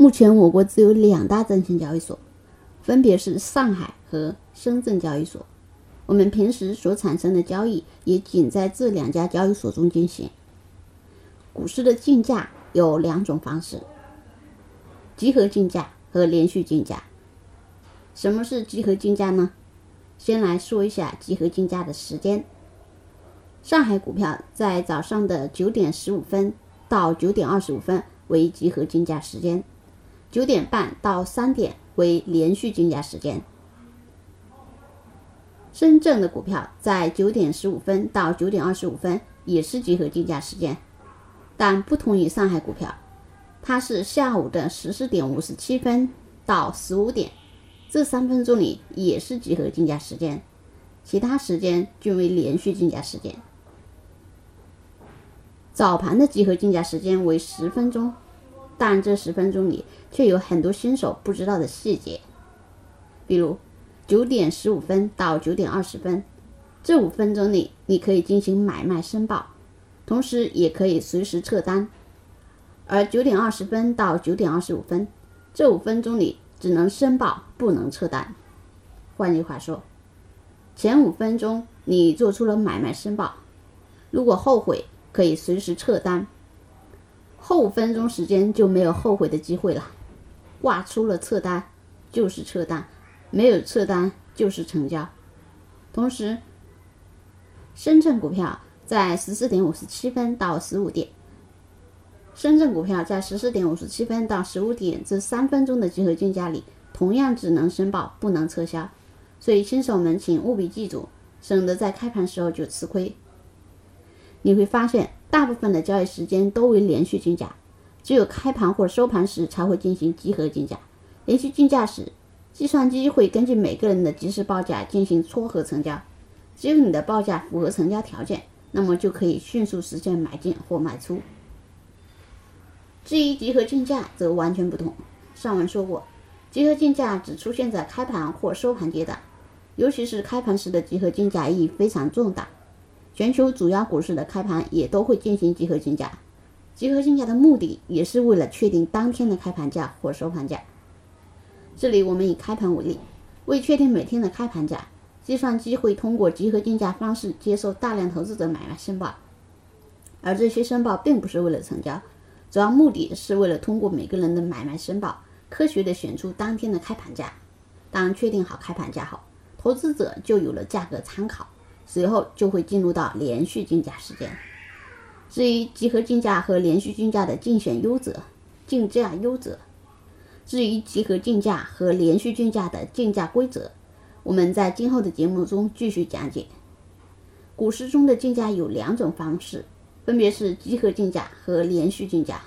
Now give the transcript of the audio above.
目前我国只有两大证券交易所，分别是上海和深圳交易所。我们平时所产生的交易也仅在这两家交易所中进行。股市的竞价有两种方式：集合竞价和连续竞价。什么是集合竞价呢？先来说一下集合竞价的时间。上海股票在早上的九点十五分到九点二十五分为集合竞价时间。九点半到三点为连续竞价时间。深圳的股票在九点十五分到九点二十五分也是集合竞价时间，但不同于上海股票，它是下午的十四点五十七分到十五点，这三分钟里也是集合竞价时间，其他时间均为连续竞价时间。早盘的集合竞价时间为十分钟。但这十分钟里却有很多新手不知道的细节，比如九点十五分到九点二十分这五分钟里，你可以进行买卖申报，同时也可以随时撤单；而九点二十分到九点二十五分这五分钟里，只能申报不能撤单。换句话说，前五分钟你做出了买卖申报，如果后悔可以随时撤单。后五分钟时间就没有后悔的机会了，挂出了撤单就是撤单，没有撤单就是成交。同时，深圳股票在十四点五十七分到十五点，深圳股票在十四点五十七分到十五点这三分钟的集合竞价里，同样只能申报不能撤销，所以新手们请务必记住，省得在开盘时候就吃亏。你会发现。大部分的交易时间都为连续竞价，只有开盘或收盘时才会进行集合竞价。连续竞价时，计算机会根据每个人的即时报价进行撮合成交。只有你的报价符合成交条件，那么就可以迅速实现买进或卖出。至于集合竞价则完全不同。上文说过，集合竞价只出现在开盘或收盘阶段，尤其是开盘时的集合竞价意义非常重大。全球主要股市的开盘也都会进行集合竞价，集合竞价的目的也是为了确定当天的开盘价或收盘价。这里我们以开盘为例，为确定每天的开盘价，计算机会通过集合竞价方式接受大量投资者买卖申报，而这些申报并不是为了成交，主要目的是为了通过每个人的买卖申报，科学的选出当天的开盘价。当确定好开盘价后，投资者就有了价格参考。随后就会进入到连续竞价时间。至于集合竞价和连续竞价的竞选优则、竞价优则，至于集合竞价和连续竞价的竞价规则，我们在今后的节目中继续讲解。股市中的竞价有两种方式，分别是集合竞价和连续竞价。